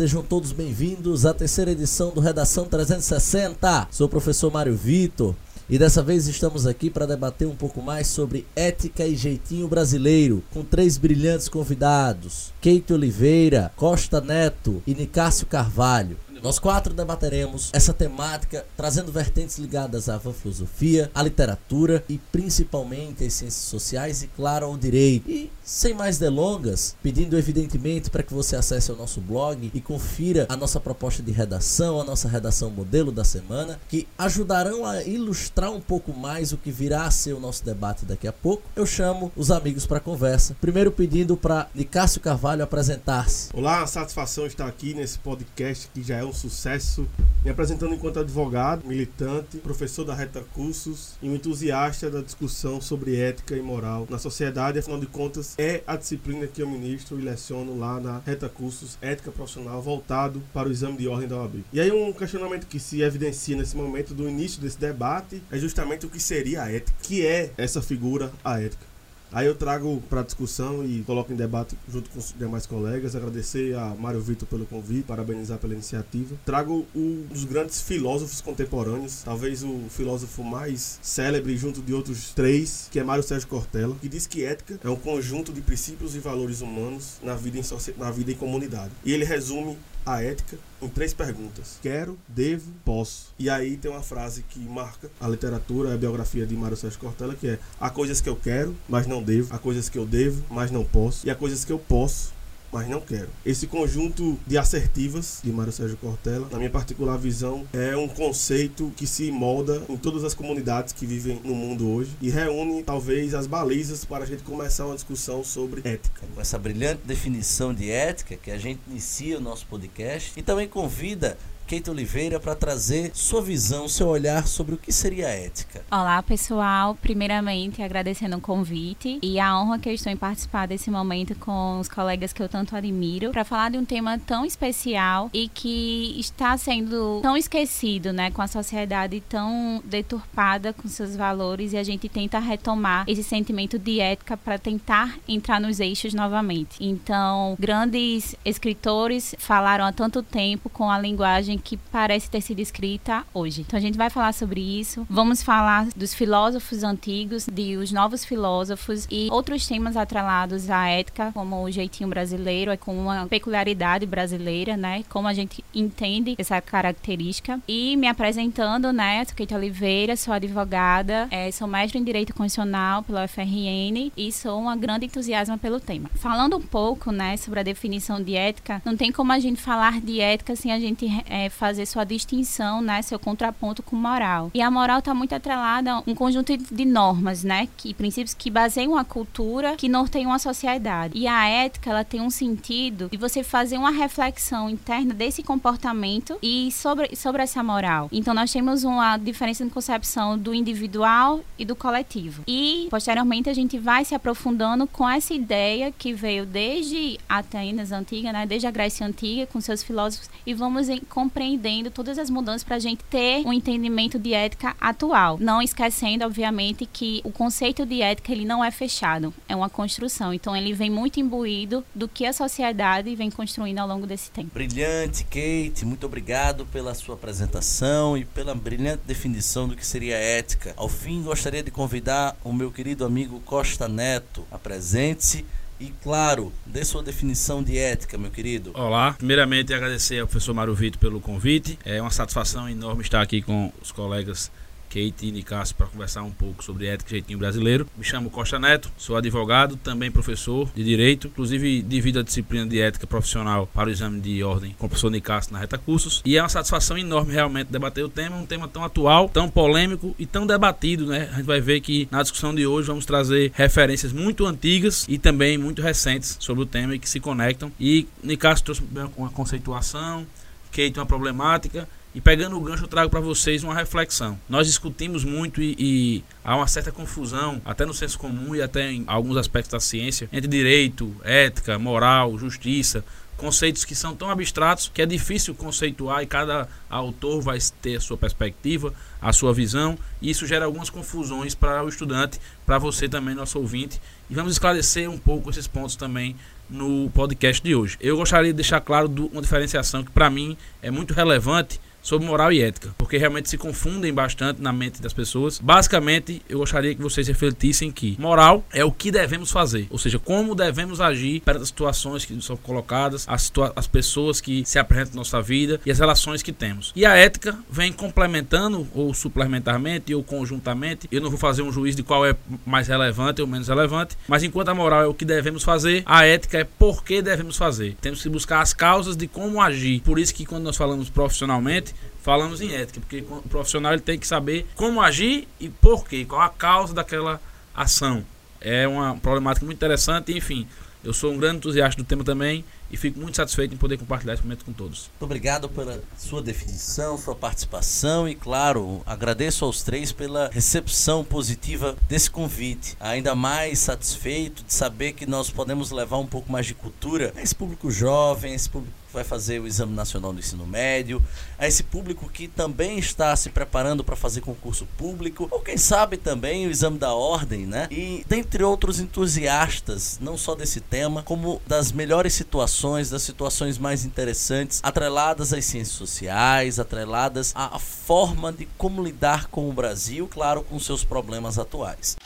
Sejam todos bem-vindos à terceira edição do Redação 360. Sou o professor Mário Vitor e dessa vez estamos aqui para debater um pouco mais sobre ética e jeitinho brasileiro, com três brilhantes convidados: Keito Oliveira, Costa Neto e Nicásio Carvalho. Nós quatro debateremos essa temática, trazendo vertentes ligadas à filosofia, à literatura e principalmente às ciências sociais e, claro, ao direito. E, sem mais delongas, pedindo evidentemente para que você acesse o nosso blog e confira a nossa proposta de redação, a nossa redação modelo da semana, que ajudarão a ilustrar um pouco mais o que virá a ser o nosso debate daqui a pouco. Eu chamo os amigos para conversa. Primeiro pedindo para Nicásio Carvalho apresentar-se. Olá, satisfação estar aqui nesse podcast que já é um um sucesso, me apresentando enquanto advogado, militante, professor da Reta Cursos e um entusiasta da discussão sobre ética e moral na sociedade. Afinal de contas, é a disciplina que eu ministro e leciono lá na Reta Cursos Ética Profissional, voltado para o exame de ordem da OAB. E aí, um questionamento que se evidencia nesse momento do início desse debate é justamente o que seria a ética, que é essa figura, a ética. Aí eu trago para discussão e coloco em debate junto com os demais colegas. Agradecer a Mário Vitor pelo convite, parabenizar pela iniciativa. Trago um dos grandes filósofos contemporâneos, talvez o filósofo mais célebre junto de outros três, que é Mário Sérgio Cortella, que diz que ética é um conjunto de princípios e valores humanos na vida em, na vida em comunidade. E ele resume a ética em três perguntas: quero, devo, posso. E aí tem uma frase que marca a literatura, a biografia de Mário Sérgio Cortella, que é: há coisas que eu quero, mas não devo, há coisas que eu devo, mas não posso, e há coisas que eu posso, mas não quero. Esse conjunto de assertivas de Mário Sérgio Cortella, na minha particular visão, é um conceito que se molda em todas as comunidades que vivem no mundo hoje e reúne talvez as balizas para a gente começar uma discussão sobre ética. Com essa brilhante definição de ética que a gente inicia o nosso podcast e também convida Kate Oliveira para trazer sua visão, seu olhar sobre o que seria ética. Olá, pessoal. Primeiramente, agradecendo o convite e a honra que eu estou em participar desse momento com os colegas que eu tanto admiro para falar de um tema tão especial e que está sendo tão esquecido, né, com a sociedade tão deturpada com seus valores e a gente tenta retomar esse sentimento de ética para tentar entrar nos eixos novamente. Então, grandes escritores falaram há tanto tempo com a linguagem que parece ter sido escrita hoje. Então a gente vai falar sobre isso. Vamos falar dos filósofos antigos, de os novos filósofos e outros temas atrelados à ética, como o jeitinho brasileiro, é com uma peculiaridade brasileira, né? Como a gente entende essa característica. E me apresentando, né? Sou Keita Oliveira, sou advogada, é, sou mestre em Direito Constitucional pela UFRN e sou uma grande entusiasma pelo tema. Falando um pouco, né, sobre a definição de ética, não tem como a gente falar de ética sem a gente é, fazer sua distinção, né, seu contraponto com moral. E a moral está muito atrelada a um conjunto de normas, né, que princípios que baseiam a cultura, que norteiam a sociedade. E a ética, ela tem um sentido de você fazer uma reflexão interna desse comportamento e sobre, sobre essa moral. Então nós temos uma diferença de concepção do individual e do coletivo. E posteriormente a gente vai se aprofundando com essa ideia que veio desde Atenas antiga, né, desde a Grécia antiga com seus filósofos e vamos em, compreender compreendendo todas as mudanças para a gente ter um entendimento de ética atual. Não esquecendo, obviamente, que o conceito de ética ele não é fechado, é uma construção. Então ele vem muito imbuído do que a sociedade vem construindo ao longo desse tempo. Brilhante, Kate. Muito obrigado pela sua apresentação e pela brilhante definição do que seria ética. Ao fim, gostaria de convidar o meu querido amigo Costa Neto. Apresente-se e, claro, dê sua definição de ética, meu querido. Olá, primeiramente agradecer ao professor Mário Vitor pelo convite. É uma satisfação enorme estar aqui com os colegas Kate e Nicasso para conversar um pouco sobre ética e jeitinho brasileiro. Me chamo Costa Neto, sou advogado, também professor de Direito, inclusive divido a disciplina de ética profissional para o exame de ordem com o professor Nicasso na Reta Cursos. E é uma satisfação enorme realmente debater o tema, um tema tão atual, tão polêmico e tão debatido, né? A gente vai ver que na discussão de hoje vamos trazer referências muito antigas e também muito recentes sobre o tema e que se conectam. E Nicasso trouxe uma conceituação, Kate uma problemática e pegando o gancho, eu trago para vocês uma reflexão. Nós discutimos muito e, e, há uma certa confusão, até no senso comum e até em alguns aspectos da ciência, entre direito, ética, moral, justiça, conceitos que são tão abstratos que é difícil conceituar e cada autor vai ter a sua perspectiva, a sua visão, e isso gera algumas confusões para o estudante, para você também, nosso ouvinte. E vamos esclarecer um pouco esses pontos também no podcast de hoje. Eu gostaria de deixar claro uma diferenciação que para mim é muito relevante sobre moral e ética, porque realmente se confundem bastante na mente das pessoas. Basicamente, eu gostaria que vocês refletissem que moral é o que devemos fazer, ou seja, como devemos agir perante as situações que são colocadas, as, as pessoas que se apresentam na nossa vida e as relações que temos. E a ética vem complementando, ou suplementarmente, ou conjuntamente. Eu não vou fazer um juízo de qual é mais relevante ou menos relevante, mas enquanto a moral é o que devemos fazer, a ética é por que devemos fazer. Temos que buscar as causas de como agir. Por isso que quando nós falamos profissionalmente, falamos em ética, porque o profissional ele tem que saber como agir e por quê, qual a causa daquela ação. É uma problemática muito interessante, enfim. Eu sou um grande entusiasta do tema também e fico muito satisfeito em poder compartilhar esse momento com todos. Muito obrigado pela sua definição, sua participação e, claro, agradeço aos três pela recepção positiva desse convite. Ainda mais satisfeito de saber que nós podemos levar um pouco mais de cultura a esse público jovem, a esse público vai fazer o Exame Nacional do Ensino Médio, a esse público que também está se preparando para fazer concurso público, ou quem sabe também o Exame da Ordem, né? E dentre outros entusiastas, não só desse tema, como das melhores situações, das situações mais interessantes, atreladas às ciências sociais, atreladas à forma de como lidar com o Brasil, claro, com seus problemas atuais.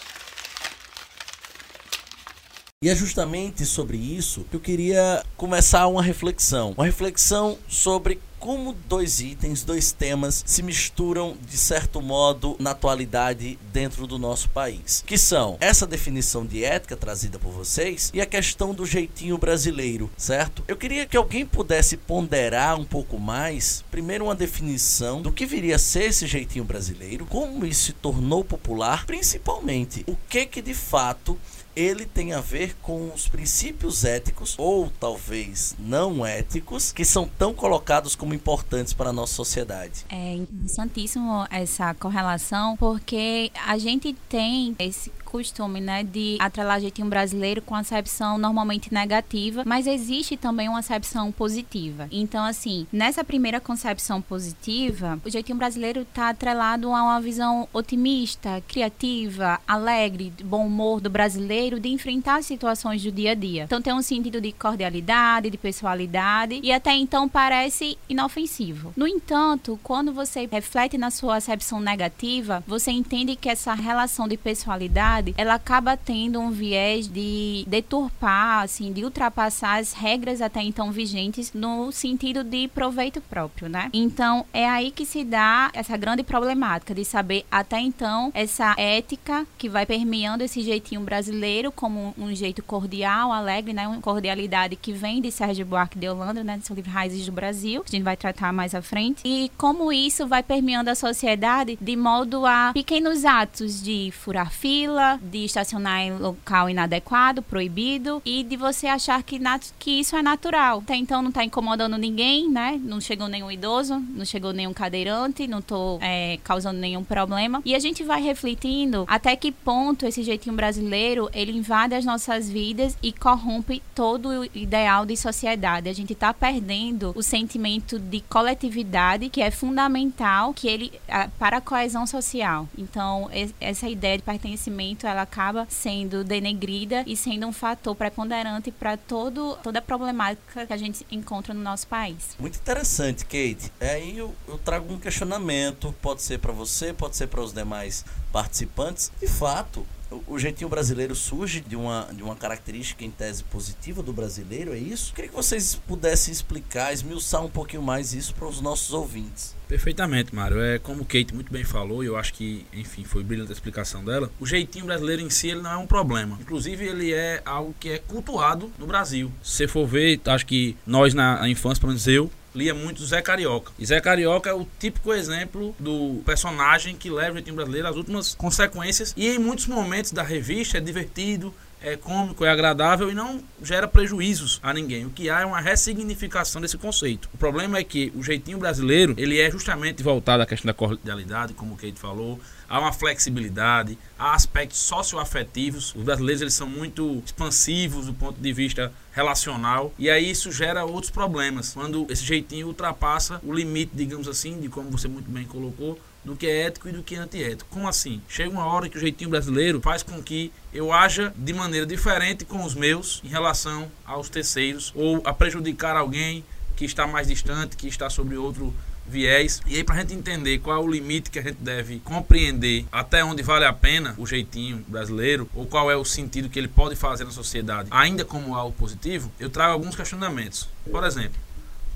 E é justamente sobre isso que eu queria começar uma reflexão. Uma reflexão sobre como dois itens, dois temas se misturam de certo modo na atualidade dentro do nosso país, que são essa definição de ética trazida por vocês e a questão do jeitinho brasileiro, certo? Eu queria que alguém pudesse ponderar um pouco mais, primeiro uma definição do que viria a ser esse jeitinho brasileiro, como isso se tornou popular, principalmente o que que de fato ele tem a ver com os princípios éticos, ou talvez não éticos, que são tão colocados como importantes para a nossa sociedade. É interessantíssimo essa correlação, porque a gente tem esse costume, né, de atrelar jeitinho brasileiro com acepção normalmente negativa, mas existe também uma acepção positiva. Então, assim, nessa primeira concepção positiva, o jeitinho brasileiro está atrelado a uma visão otimista, criativa, alegre, bom humor do brasileiro de enfrentar as situações do dia a dia. Então, tem um sentido de cordialidade, de pessoalidade e até então parece inofensivo. No entanto, quando você reflete na sua acepção negativa, você entende que essa relação de pessoalidade ela acaba tendo um viés de deturpar, assim, de ultrapassar as regras até então vigentes no sentido de proveito próprio, né? Então, é aí que se dá essa grande problemática de saber até então essa ética que vai permeando esse jeitinho brasileiro como um jeito cordial, alegre, né? Uma cordialidade que vem de Sérgio Buarque de Holanda, né? Do seu livro Raízes do Brasil, que a gente vai tratar mais à frente. E como isso vai permeando a sociedade de modo a pequenos atos de furar fila, de estacionar em local inadequado, proibido, e de você achar que, que isso é natural. Até então não está incomodando ninguém, né? Não chegou nenhum idoso, não chegou nenhum cadeirante, não estou é, causando nenhum problema. E a gente vai refletindo até que ponto esse jeitinho brasileiro ele invade as nossas vidas e corrompe todo o ideal de sociedade. A gente está perdendo o sentimento de coletividade que é fundamental que ele para a coesão social. Então essa ideia de pertencimento ela acaba sendo denegrida e sendo um fator preponderante para todo toda a problemática que a gente encontra no nosso país. Muito interessante, Kate. Aí eu, eu trago um questionamento, pode ser para você, pode ser para os demais participantes. De fato, o jeitinho brasileiro surge de uma, de uma característica em tese positiva do brasileiro, é isso? Queria que vocês pudessem explicar, esmiuçar um pouquinho mais isso para os nossos ouvintes. Perfeitamente, Mário. É como Kate muito bem falou, e eu acho que, enfim, foi brilhante a explicação dela. O jeitinho brasileiro em si ele não é um problema. Inclusive, ele é algo que é cultuado no Brasil. Se for ver, acho que nós na infância, pelo menos eu, lia muito Zé Carioca. E Zé Carioca é o típico exemplo do personagem que leva o jeitinho brasileiro às últimas consequências. E em muitos momentos da revista é divertido, é cômico, é agradável e não gera prejuízos a ninguém. O que há é uma ressignificação desse conceito. O problema é que o jeitinho brasileiro, ele é justamente voltado à questão da cordialidade, como o Kate falou, há uma flexibilidade, há aspectos socioafetivos. Os brasileiros eles são muito expansivos do ponto de vista relacional e aí isso gera outros problemas. Quando esse jeitinho ultrapassa o limite, digamos assim, de como você muito bem colocou, do que é ético e do que é antiético. Como assim? Chega uma hora que o jeitinho brasileiro faz com que eu haja de maneira diferente com os meus em relação aos terceiros ou a prejudicar alguém que está mais distante, que está sobre outro viés. E aí, para a gente entender qual é o limite que a gente deve compreender, até onde vale a pena o jeitinho brasileiro, ou qual é o sentido que ele pode fazer na sociedade, ainda como algo positivo, eu trago alguns questionamentos. Por exemplo,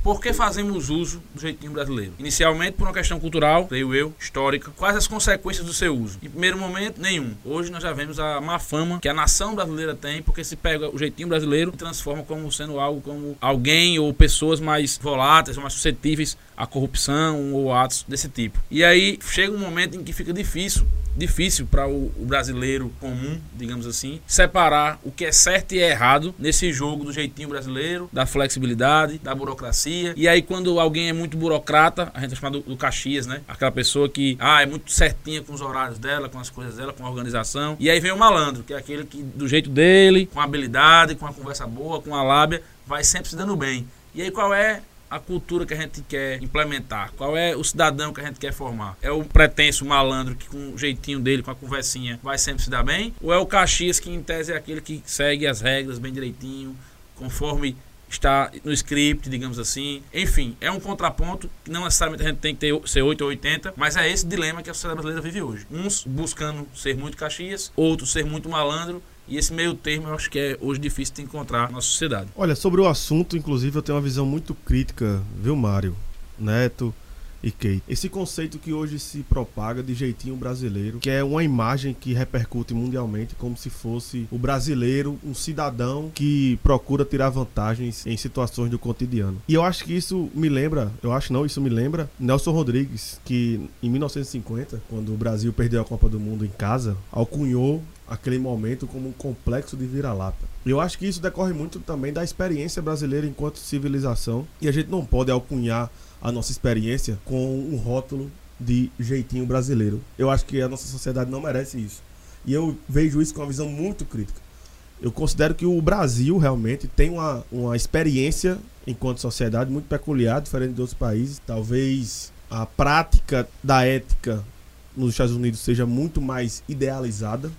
por que fazemos uso do jeitinho brasileiro? Inicialmente por uma questão cultural, creio eu, histórica. Quais as consequências do seu uso? Em primeiro momento, nenhum. Hoje nós já vemos a má fama que a nação brasileira tem, porque se pega o jeitinho brasileiro e transforma como sendo algo como alguém ou pessoas mais voláteis, mais suscetíveis à corrupção ou atos desse tipo. E aí chega um momento em que fica difícil difícil para o, brasileiro comum, digamos assim, separar o que é certo e é errado nesse jogo do jeitinho brasileiro, da flexibilidade, da burocracia. E aí, quando alguém é muito burocrata, a gente chama do, do Caxias, né? Aquela pessoa que ah, é muito certinha com os horários dela, com as coisas dela, com a organização. E aí vem o malandro, que é aquele que, do jeito dele, com habilidade, com a conversa boa, com a lábia, vai sempre se dando bem. E aí, qual é a cultura que a gente quer implementar? Qual é o cidadão que a gente quer formar? É o pretenso malandro que com o jeitinho dele, com a conversinha, vai sempre se dar bem? Ou é o Caxias que em tese é aquele que segue as regras bem direitinho, conforme está no script, digamos assim. Enfim, é um contraponto que não necessariamente a gente tem que ter, ser 8 ou 80, mas é esse dilema que a sociedade brasileira vive hoje. Uns buscando ser muito Caxias, outros ser muito malandro e esse meio termo eu acho que é hoje difícil de encontrar na sociedade. Olha, sobre o assunto, inclusive, eu tenho uma visão muito crítica, viu, Mário? Neto e Kate. Esse conceito que hoje se propaga de jeitinho brasileiro, que é uma imagem que repercute mundialmente como se fosse o brasileiro, um cidadão que procura tirar vantagens em situações do cotidiano. E eu acho que isso me lembra, eu acho não, isso me lembra Nelson Rodrigues, que em 1950, quando o Brasil perdeu a Copa do Mundo em casa, alcunhou aquele momento como um complexo de vira-lata. Eu acho que isso decorre muito também da experiência brasileira enquanto civilização e a gente não pode alcunhar a nossa experiência com um rótulo de jeitinho brasileiro. Eu acho que a nossa sociedade não merece isso. E eu vejo isso com uma visão muito crítica. Eu considero que o Brasil realmente tem uma, uma experiência enquanto sociedade muito peculiar, diferente de outros países. Talvez a prática da ética nos Estados Unidos seja muito mais idealizada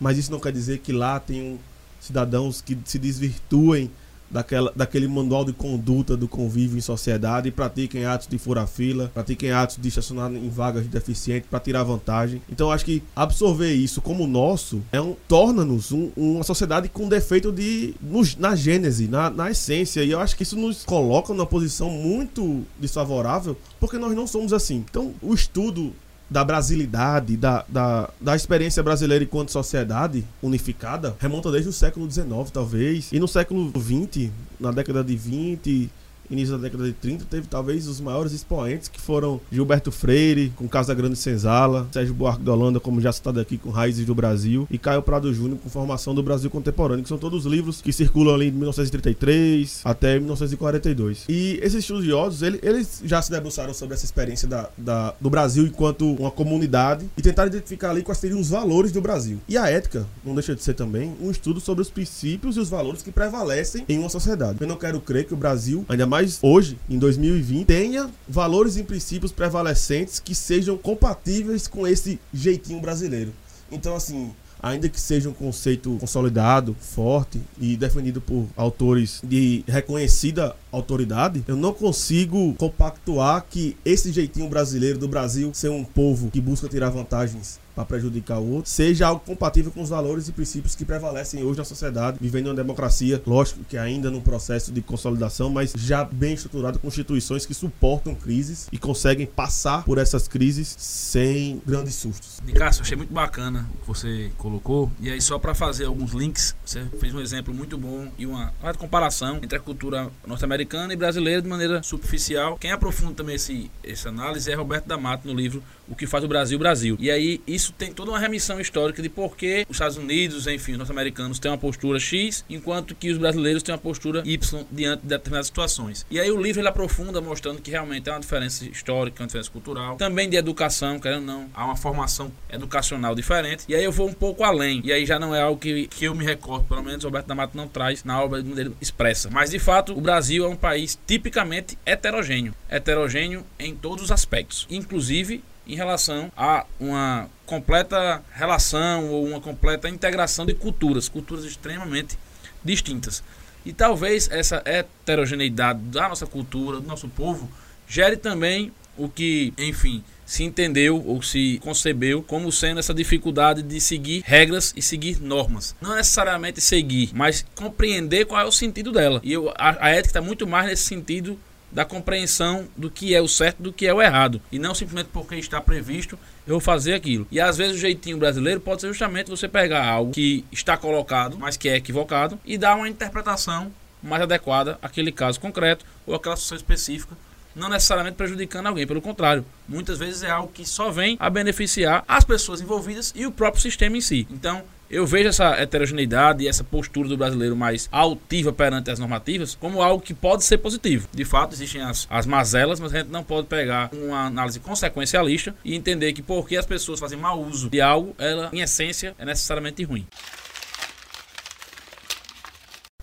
mas isso não quer dizer que lá tenham cidadãos que se desvirtuem daquela, daquele manual de conduta do convívio em sociedade pratiquem atos de furar fila, pratiquem atos de estacionar em vagas de deficiente para tirar vantagem. Então acho que absorver isso como nosso é um torna-nos um, uma sociedade com defeito de nos, na gênese, na, na essência. E eu acho que isso nos coloca numa posição muito desfavorável porque nós não somos assim. Então o estudo da brasilidade, da, da, da experiência brasileira enquanto sociedade unificada, remonta desde o século XIX, talvez. E no século XX, na década de 20, início da década de 30, teve talvez os maiores expoentes que foram Gilberto Freire, com Casa Grande Senzala, Sérgio Buarque da Holanda, como já citado aqui, com Raízes do Brasil, e Caio Prado Júnior, com Formação do Brasil Contemporâneo, que são todos livros que circulam ali de 1933 até 1942. E esses estudiosos, eles, eles já se debruçaram sobre essa experiência da, da, do Brasil enquanto uma comunidade e tentaram identificar ali quais seriam os valores do Brasil. E a ética não deixa de ser também um estudo sobre os princípios e os valores que prevalecem em uma sociedade. Eu não quero crer que o Brasil, ainda mais hoje, em 2020, tenha valores e princípios prevalecentes que sejam compatíveis com esse jeitinho brasileiro. Então, assim, ainda que seja um conceito consolidado, forte e defendido por autores de reconhecida autoridade, eu não consigo compactuar que esse jeitinho brasileiro do Brasil ser um povo que busca tirar vantagens para prejudicar o outro, seja algo compatível com os valores e princípios que prevalecem hoje na sociedade, vivendo uma democracia, lógico que ainda num processo de consolidação, mas já bem estruturado, com instituições que suportam crises e conseguem passar por essas crises sem grandes sustos. De Cássio, achei muito bacana o que você colocou, e aí só para fazer alguns links, você fez um exemplo muito bom e uma, uma comparação entre a cultura norte-americana e brasileira de maneira superficial. Quem aprofunda também esse, essa análise é Roberto D'Amato no livro O que faz o Brasil Brasil. E aí isso tem toda uma remissão histórica de por que os Estados Unidos, enfim, os norte-americanos têm uma postura X, enquanto que os brasileiros têm uma postura Y diante de determinadas situações. E aí o livro ele aprofunda mostrando que realmente há uma diferença histórica, uma diferença cultural, também de educação, querendo ou não, há uma formação educacional diferente. E aí eu vou um pouco além. E aí já não é algo que, que eu me recordo, pelo menos Roberto D'Amato não traz na obra dele expressa. Mas de fato, o Brasil é um país tipicamente heterogêneo. Heterogêneo em todos os aspectos, inclusive em relação a uma completa relação ou uma completa integração de culturas, culturas extremamente distintas. E talvez essa heterogeneidade da nossa cultura, do nosso povo, gere também o que, enfim, se entendeu ou se concebeu como sendo essa dificuldade de seguir regras e seguir normas. Não necessariamente seguir, mas compreender qual é o sentido dela. E eu, a, a ética está muito mais nesse sentido da compreensão do que é o certo do que é o errado. E não simplesmente porque está previsto eu vou fazer aquilo. E às vezes o jeitinho brasileiro pode ser justamente você pegar algo que está colocado, mas que é equivocado, e dar uma interpretação mais adequada àquele caso concreto ou àquela situação específica não necessariamente prejudicando alguém, pelo contrário, muitas vezes é algo que só vem a beneficiar as pessoas envolvidas e o próprio sistema em si. Então, eu vejo essa heterogeneidade e essa postura do brasileiro mais altiva perante as normativas como algo que pode ser positivo. De fato, existem as, as mazelas, mas a gente não pode pegar uma análise consequencialista e entender que porque as pessoas fazem mau uso de algo, ela, em essência, é necessariamente ruim.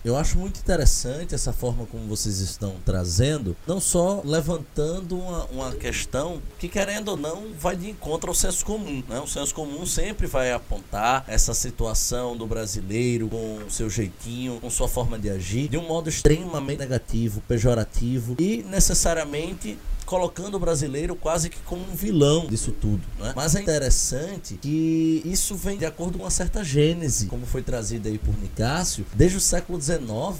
Eu acho muito interessante essa forma como vocês estão trazendo, não só levantando uma, uma, questão que, querendo ou não, vai de encontro ao senso comum. Né? O senso comum sempre vai apontar essa situação do brasileiro com seu jeitinho, com sua forma de agir, de um modo extremamente negativo, pejorativo e necessariamente colocando o brasileiro quase que como um vilão disso tudo. Né? Mas é interessante que isso vem de acordo com uma certa gênese, como foi trazido aí por Nicásio, desde o século XIX,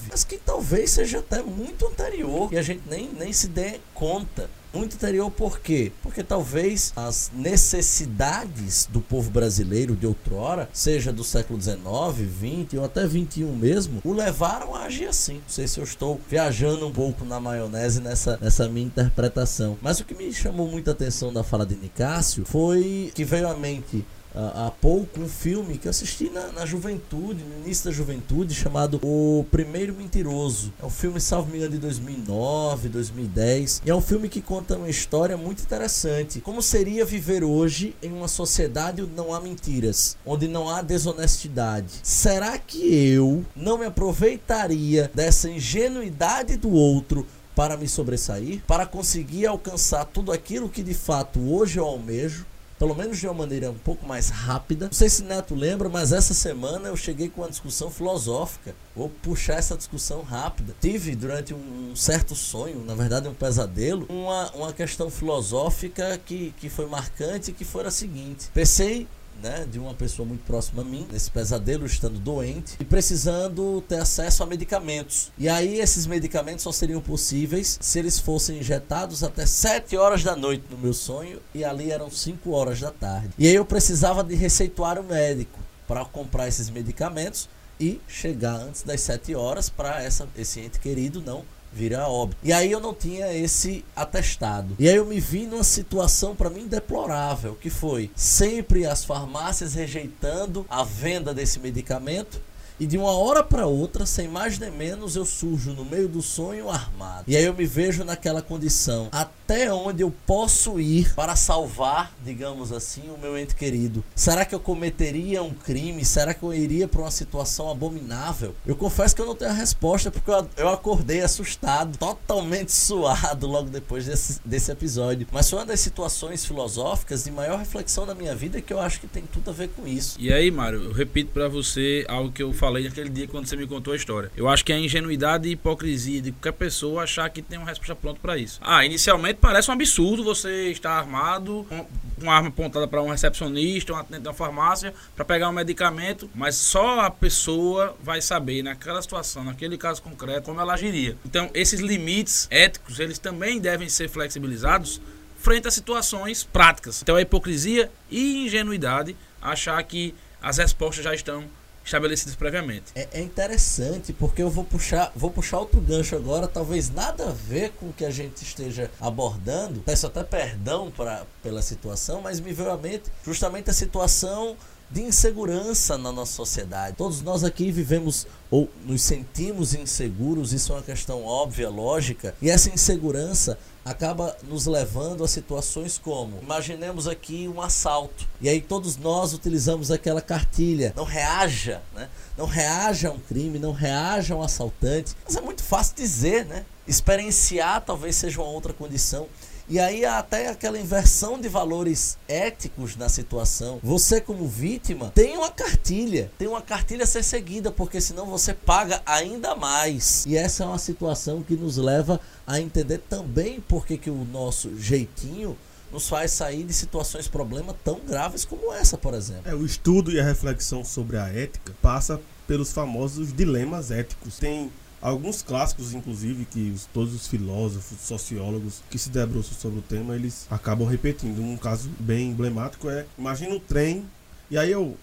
mas que talvez seja até muito anterior e a gente nem, nem se dê conta muito anterior por quê? Porque talvez as necessidades do povo brasileiro de outrora, seja do século XIX, XX ou até XXI mesmo, o levaram a agir assim. Não sei se eu estou viajando um pouco na maionese nessa, nessa minha interpretação. Mas o que me chamou muita atenção da fala de Nicásio foi que veio à mente há pouco um filme que eu assisti na, na, juventude, no início da juventude, chamado O Primeiro Mentiroso. É um filme, salvo me engano, de 2009, 2010. E é um filme que conta uma história muito interessante. Como seria viver hoje em uma sociedade onde não há mentiras, onde não há desonestidade? Será que eu não me aproveitaria dessa ingenuidade do outro para me sobressair, para conseguir alcançar tudo aquilo que de fato hoje eu almejo? Pelo menos de uma maneira um pouco mais rápida. Não sei se Neto lembra, mas essa semana eu cheguei com uma discussão filosófica. Vou puxar essa discussão rápida. Tive durante um certo sonho, na verdade um pesadelo, uma, uma questão filosófica que, que foi marcante, que foi a seguinte. Pensei né, de uma pessoa muito próxima a mim, nesse pesadelo, estando doente e precisando ter acesso a medicamentos. E aí esses medicamentos só seriam possíveis se eles fossem injetados até 7 horas da noite no meu sonho e ali eram 5 horas da tarde. E aí eu precisava de receituar o médico para comprar esses medicamentos e chegar antes das 7 horas para esse ente querido não virar óbito. E aí eu não tinha esse atestado. E aí eu me vi numa situação para mim deplorável, que foi sempre as farmácias rejeitando a venda desse medicamento e de uma hora para outra, sem mais nem menos, eu surjo no meio do sonho armado. E aí eu me vejo naquela condição. Até onde eu posso ir para salvar, digamos assim, o meu ente querido? Será que eu cometeria um crime? Será que eu iria para uma situação abominável? Eu confesso que eu não tenho a resposta porque eu acordei assustado, totalmente suado logo depois desse, desse episódio. Mas foi uma das situações filosóficas de maior reflexão da minha vida que eu acho que tem tudo a ver com isso. E aí, Mário, eu repito para você algo que eu falei naquele dia quando você me contou a história. Eu acho que é a ingenuidade e hipocrisia de qualquer pessoa achar que tem uma resposta pronta para isso. Ah, inicialmente parece um absurdo você estar armado com uma arma apontada para um recepcionista, um atendente da farmácia, para pegar um medicamento, mas só a pessoa vai saber naquela situação, naquele caso concreto, como ela agiria. Então, esses limites éticos, eles também devem ser flexibilizados frente a situações práticas. Então, a hipocrisia e ingenuidade achar que as respostas já estão estabelecidas previamente. É, é, interessante porque eu vou puxar, vou puxar outro gancho agora, talvez nada a ver com o que a gente esteja abordando. Peço até perdão pra, pela situação, mas me veio à mente justamente a situação de insegurança na nossa sociedade. Todos nós aqui vivemos ou nos sentimos inseguros, isso é uma questão óbvia, lógica, e essa insegurança acaba nos levando a situações como, imaginemos aqui um assalto, e aí todos nós utilizamos aquela cartilha, não reaja, né? Não reaja a um crime, não reaja a um assaltante. Mas é muito fácil dizer, né? Experienciar talvez seja uma outra condição. E aí até aquela inversão de valores éticos na situação. Você como vítima tem uma cartilha, tem uma cartilha a ser seguida, porque senão você paga ainda mais. E essa é uma situação que nos leva a entender também porque que o nosso jeitinho nos faz sair de situações, problemas tão graves como essa, por exemplo. É, o estudo e a reflexão sobre a ética passa pelos famosos dilemas éticos. Tem alguns clássicos, inclusive, que os, todos os filósofos, sociólogos que se debruçam sobre o tema, eles acabam repetindo. Um caso bem emblemático é, imagina um trem, e aí eu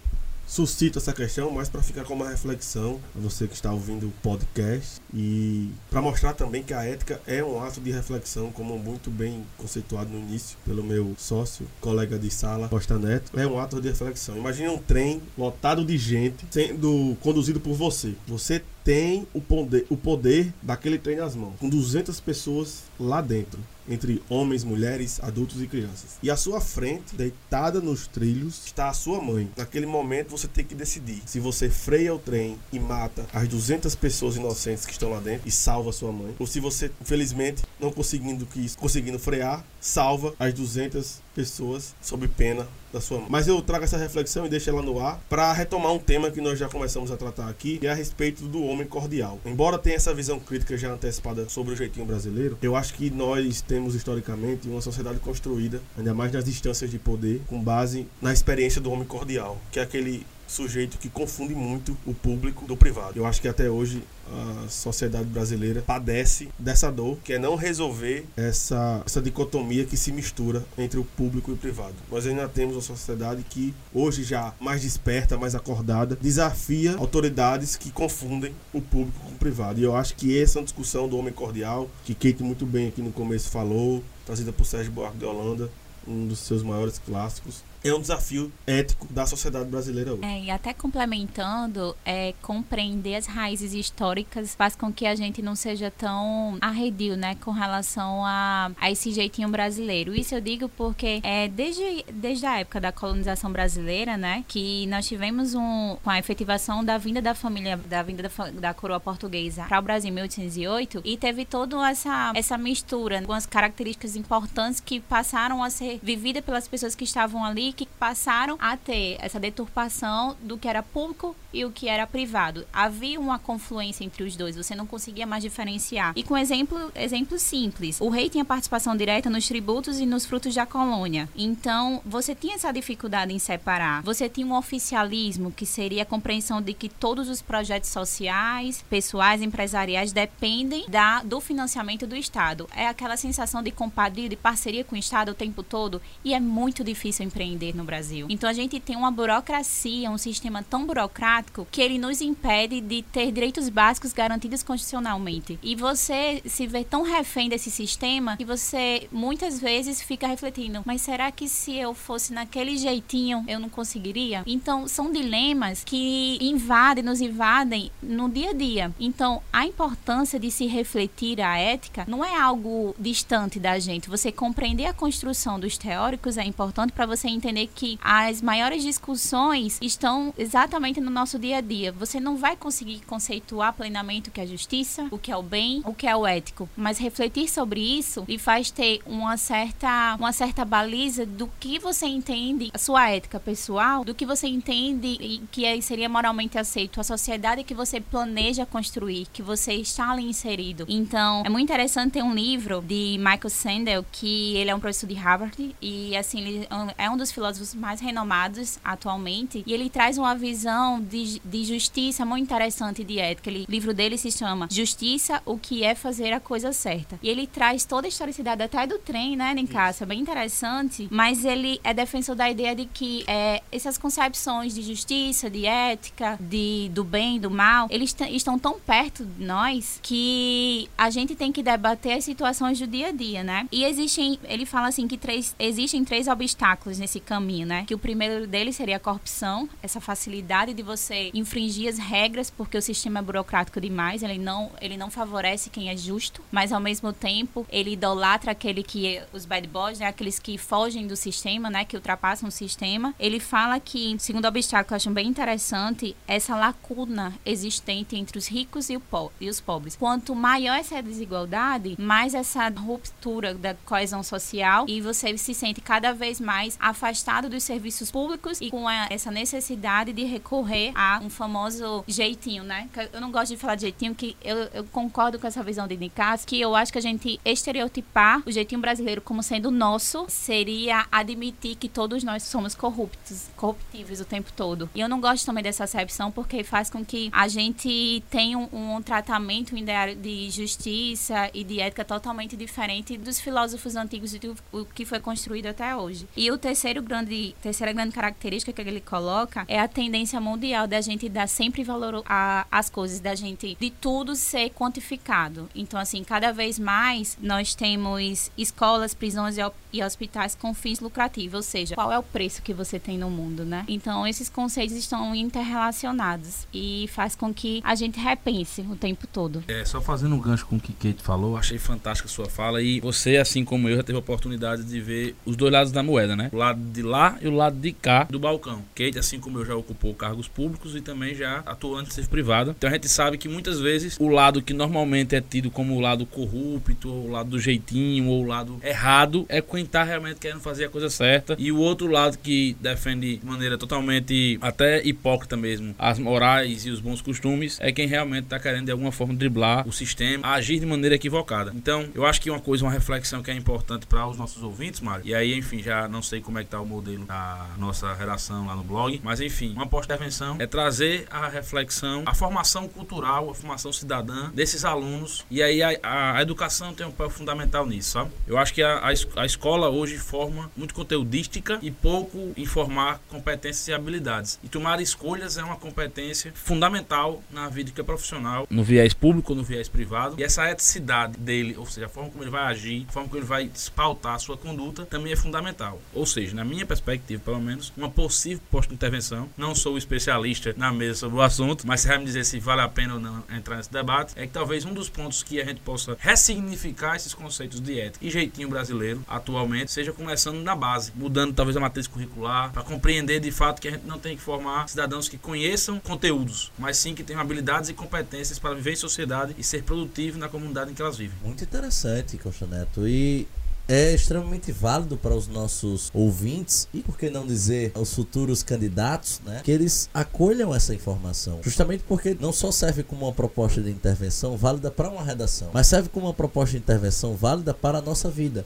suscito essa questão, mas para ficar com uma reflexão você que está ouvindo o podcast e para mostrar também que a ética é um ato de reflexão, como muito bem conceituado no início pelo meu sócio, colega de sala, Costa Neto, é um ato de reflexão. Imagine um trem lotado de gente sendo conduzido por você. Você tem o poder, o poder daquele trem nas mãos, com 200 pessoas lá dentro, entre homens, mulheres, adultos e crianças. E à sua frente, deitada nos trilhos, está a sua mãe. Naquele momento você tem que decidir se você freia o trem e mata as 200 pessoas inocentes que estão lá dentro e salva sua mãe, ou se você, infelizmente, não conseguindo que conseguindo frear, salva as 200 pessoas sob pena da sua mão. Mas eu trago essa reflexão e deixo ela no ar para retomar um tema que nós já começamos a tratar aqui, que é a respeito do homem cordial. Embora tenha essa visão crítica já antecipada sobre o jeitinho brasileiro, eu acho que nós temos historicamente uma sociedade construída, ainda mais nas distâncias de poder, com base na experiência do homem cordial, que é aquele sujeito que confunde muito o público do privado. Eu acho que até hoje a sociedade brasileira padece dessa dor, que é não resolver essa, essa dicotomia que se mistura entre o público e o privado. Nós ainda temos uma sociedade que, hoje já mais desperta, mais acordada, desafia autoridades que confundem o público com o privado. E eu acho que essa é uma discussão do homem cordial, que Kate muito bem aqui no começo falou, trazida por Sérgio Buarque de Holanda, um dos seus maiores clássicos, é um desafio ético da sociedade brasileira hoje. É, e até complementando, é, compreender as raízes históricas faz com que a gente não seja tão arredio, né, com relação a, a esse jeitinho brasileiro. Isso eu digo porque é desde, desde a época da colonização brasileira, né, que nós tivemos um, com a efetivação da vinda da família, da vinda da, da coroa portuguesa para o Brasil em 1808 e teve toda essa, essa mistura com as características importantes que passaram a ser vividas pelas pessoas que estavam ali que passaram a ter essa deturpação do que era público e o que era privado. Havia uma confluência entre os dois, você não conseguia mais diferenciar. E com exemplo, exemplo simples, o rei tinha participação direta nos tributos e nos frutos da colônia. Então, você tinha essa dificuldade em separar. Você tinha um oficialismo, que seria a compreensão de que todos os projetos sociais, pessoais, empresariais dependem da, do financiamento do Estado. É aquela sensação de compadria, de parceria com o Estado o tempo todo e é muito difícil empreender no Brasil. Então a gente tem uma burocracia, um sistema tão burocrático que ele nos impede de ter direitos básicos garantidos constitucionalmente. E você se vê tão refém desse sistema que você muitas vezes fica refletindo, mas será que se eu fosse naquele jeitinho eu não conseguiria? Então são dilemas que invadem, nos invadem no dia a dia. Então a importância de se refletir a ética não é algo distante da gente. Você compreender a construção dos teóricos é importante para você entender entender que as maiores discussões estão exatamente no nosso dia a dia. Você não vai conseguir conceituar plenamente o que é justiça, o que é o bem, o que é o ético, mas refletir sobre isso lhe faz ter uma certa, uma certa baliza do que você entende, a sua ética pessoal, do que você entende e que é, seria moralmente aceito, a sociedade que você planeja construir, que você está ali inserido. Então, é muito interessante ter um livro de Michael Sandel, que ele é um professor de Harvard e assim, ele é um dos filósofos mais renomados atualmente, e ele traz uma visão de, de justiça muito interessante de ética. Ele, o livro dele se chama Justiça, o que é fazer a coisa certa. E ele traz toda a historicidade até do trem, né, Nincássio? É bem interessante, mas ele é defensor da ideia de que é, essas concepções de justiça, de ética, de, do bem, do mal, eles estão tão perto de nós que a gente tem que debater as situações do dia a dia, né? E existem, ele fala assim que três, existem três obstáculos nesse caminho, né? Que o primeiro deles seria a corrupção, essa facilidade de você infringir as regras porque o sistema é burocrático demais, ele não, ele não favorece quem é justo, mas ao mesmo tempo ele idolatra aquele que os bad boys, né? Aqueles que fogem do sistema, né? Que ultrapassam o sistema. Ele fala que, segundo obstáculo, eu acho bem interessante, essa lacuna existente entre os ricos e, po e os pobres. Quanto maior essa desigualdade, mais essa ruptura da coesão social e você se sente cada vez mais afastado dos serviços públicos e com a, essa necessidade de recorrer a um famoso jeitinho, né? Eu não gosto de falar de jeitinho, que eu, eu concordo com essa visão de Nicasso, que eu acho que a gente estereotipar o jeitinho brasileiro como sendo nosso seria admitir que todos nós somos corruptos, corruptíveis o tempo todo. E eu não gosto também dessa acepção porque faz com que a gente tenha um, um tratamento de justiça e de ética totalmente diferente dos filósofos antigos e do que foi construído até hoje. E o terceiro grande, terceira grande característica que ele coloca é a tendência mundial da gente dar sempre valor às coisas, da gente de tudo ser quantificado. Então, assim, cada vez mais nós temos escolas, prisões e hospitais com fins lucrativos, ou seja, qual é o preço que você tem no mundo, né? Então, esses conceitos estão interrelacionados e faz com que a gente repense o tempo todo. É, só fazendo um gancho com o que Kate falou, achei fantástica a sua fala e você, assim como eu, já teve a oportunidade de ver os dois lados da moeda, né? O lado de lá e o lado de cá do balcão. Kate, assim como eu, já ocupou cargos públicos e também já atuou antes de privada. Então a gente sabe que muitas vezes o lado que normalmente é tido como o lado corrupto, ou o lado do jeitinho, ou o lado errado, é quem tá realmente querendo fazer a coisa certa. E o outro lado que defende de maneira totalmente até hipócrita mesmo as morais e os bons costumes é quem realmente tá querendo de alguma forma driblar o sistema, agir de maneira equivocada. Então, eu acho que uma coisa, uma reflexão que é importante para os nossos ouvintes, Mário, e aí, enfim, já não sei como é que tá o modelo da nossa redação lá no blog, mas enfim, uma pós-intervenção é trazer a reflexão, a formação cultural, a formação cidadã desses alunos, e aí a, a, a educação tem um papel fundamental nisso, sabe? Eu acho que a, a, escola hoje forma muito conteudística e pouco em formar competências e habilidades. E tomar escolhas é uma competência fundamental na vida profissional, no viés público ou no viés privado. E essa eticidade dele, ou seja, a forma como ele vai agir, a forma como ele vai pautar a sua conduta, também é fundamental. Ou seja, na minha perspectiva, pelo menos, uma possível posto-intervenção, não sou especialista na mesa sobre o assunto, mas se vai me dizer se vale a pena ou não entrar nesse debate, é que talvez um dos pontos que a gente possa ressignificar esses conceitos de ética e jeitinho brasileiro atualmente seja começando na base, mudando talvez a matriz curricular, para compreender de fato que a gente não tem que formar cidadãos que conheçam conteúdos, mas sim que tenham habilidades e competências para viver em sociedade e ser produtivo na comunidade em que elas vivem. Muito interessante, Costa Neto. E é extremamente válido para os nossos ouvintes e por que não dizer aos futuros candidatos, né, que eles acolham essa informação, justamente porque não só serve como uma proposta de intervenção válida para uma redação, mas serve como uma proposta de intervenção válida para a nossa vida.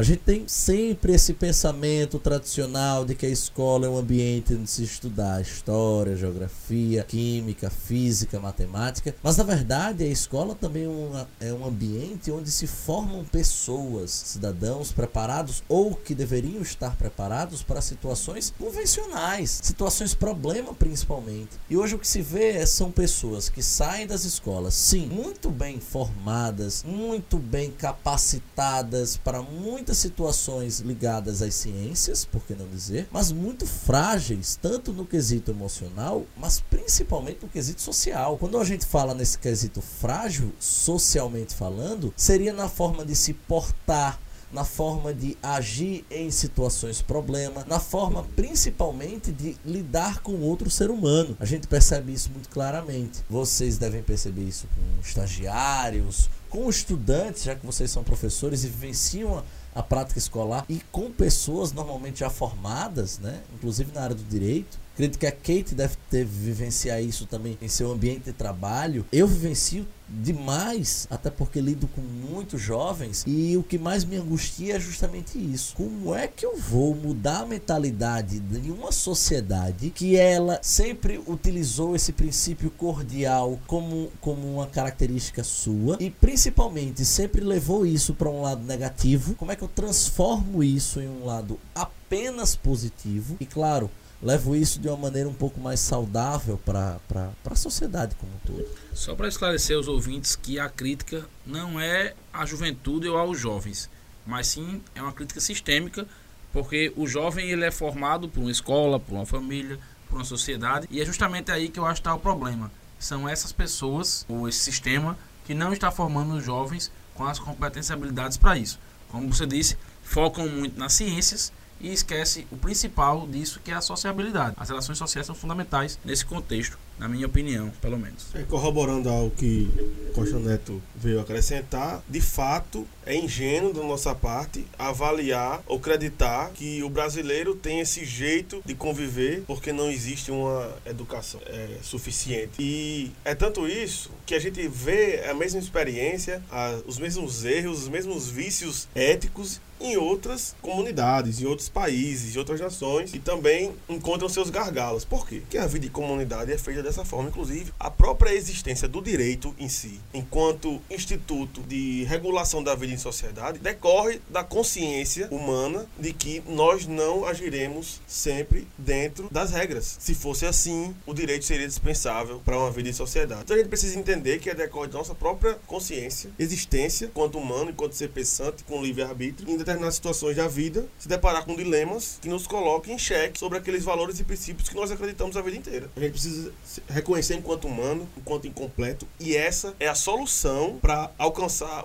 A gente tem sempre esse pensamento tradicional de que a escola é um ambiente onde se estudar história, geografia, química, física, matemática, mas na verdade a escola também é um, é um ambiente onde se formam pessoas, cidadãos preparados ou que deveriam estar preparados para situações convencionais, situações problema principalmente. E hoje o que se vê é, são pessoas que saem das escolas, sim, muito bem formadas, muito bem capacitadas para muitas muitas situações ligadas às ciências, por que não dizer, mas muito frágeis, tanto no quesito emocional, mas principalmente no quesito social. Quando a gente fala nesse quesito frágil, socialmente falando, seria na forma de se portar, na forma de agir em situações problema, na forma principalmente de lidar com outro ser humano. A gente percebe isso muito claramente. Vocês devem perceber isso com estagiários, com estudantes, já que vocês são professores e vivenciam a prática escolar e com pessoas normalmente já formadas, né, inclusive na área do direito, Acredito que a Kate deve ter vivenciar isso também em seu ambiente de trabalho. Eu vivencio demais, até porque lido com muitos jovens, e o que mais me angustia é justamente isso. Como é que eu vou mudar a mentalidade de uma sociedade que ela sempre utilizou esse princípio cordial como, como uma característica sua e principalmente sempre levou isso para um lado negativo? Como é que eu transformo isso em um lado apenas positivo? E claro, levo isso de uma maneira um pouco mais saudável para a sociedade como um todo. Só para esclarecer aos ouvintes que a crítica não é à juventude ou aos jovens, mas sim é uma crítica sistêmica, porque o jovem ele é formado por uma escola, por uma família, por uma sociedade, e é justamente aí que eu acho que está o problema. São essas pessoas, ou esse sistema, que não está formando os jovens com as competências e habilidades para isso. Como você disse, focam muito nas ciências e esquece o principal disso, que é a sociabilidade. As relações sociais são fundamentais nesse contexto, na minha opinião, pelo menos. É, corroborando ao que Costa Neto veio acrescentar, de fato é ingênuo da nossa parte avaliar ou acreditar que o brasileiro tem esse jeito de conviver porque não existe uma educação é, suficiente. E é tanto isso que a gente vê a mesma experiência, a, os mesmos erros, os mesmos vícios éticos em outras comunidades, em outros países, em outras nações, e também encontram seus gargalos. Por quê? Porque a vida de comunidade é feita dessa forma. Inclusive, a própria existência do direito em si, enquanto instituto de regulação da vida em sociedade, decorre da consciência humana de que nós não agiremos sempre dentro das regras. Se fosse assim, o direito seria dispensável para uma vida em sociedade. Então a gente precisa entender que é decorre da nossa própria consciência, existência, enquanto humano, enquanto ser pensante, com livre-arbítrio, determinadas situações da vida, se deparar com dilemas que nos coloquem em xeque sobre aqueles valores e princípios que nós acreditamos a vida inteira. A gente precisa reconhecer enquanto humano, enquanto incompleto, e essa é a solução para alcançar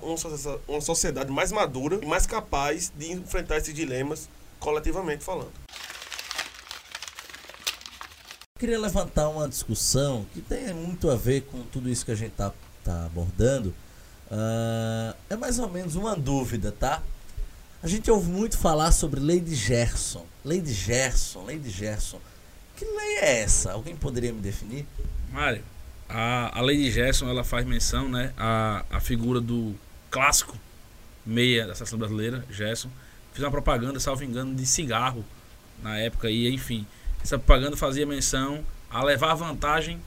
uma sociedade mais madura e mais capaz de enfrentar esses dilemas coletivamente falando. Eu queria levantar uma discussão que tem muito a ver com tudo isso que a gente está tá abordando. Uh, é mais ou menos uma dúvida, tá? A gente ouve muito falar sobre de Gerson. De Gerson, de Gerson. Que lei é essa? Alguém poderia me definir? Mário, a, a de Gerson ela faz menção né, à, à figura do clássico meia da seleção brasileira, Gerson. Fiz uma propaganda, salvo engano, de cigarro na época e enfim. Essa propaganda fazia menção a levar vantagem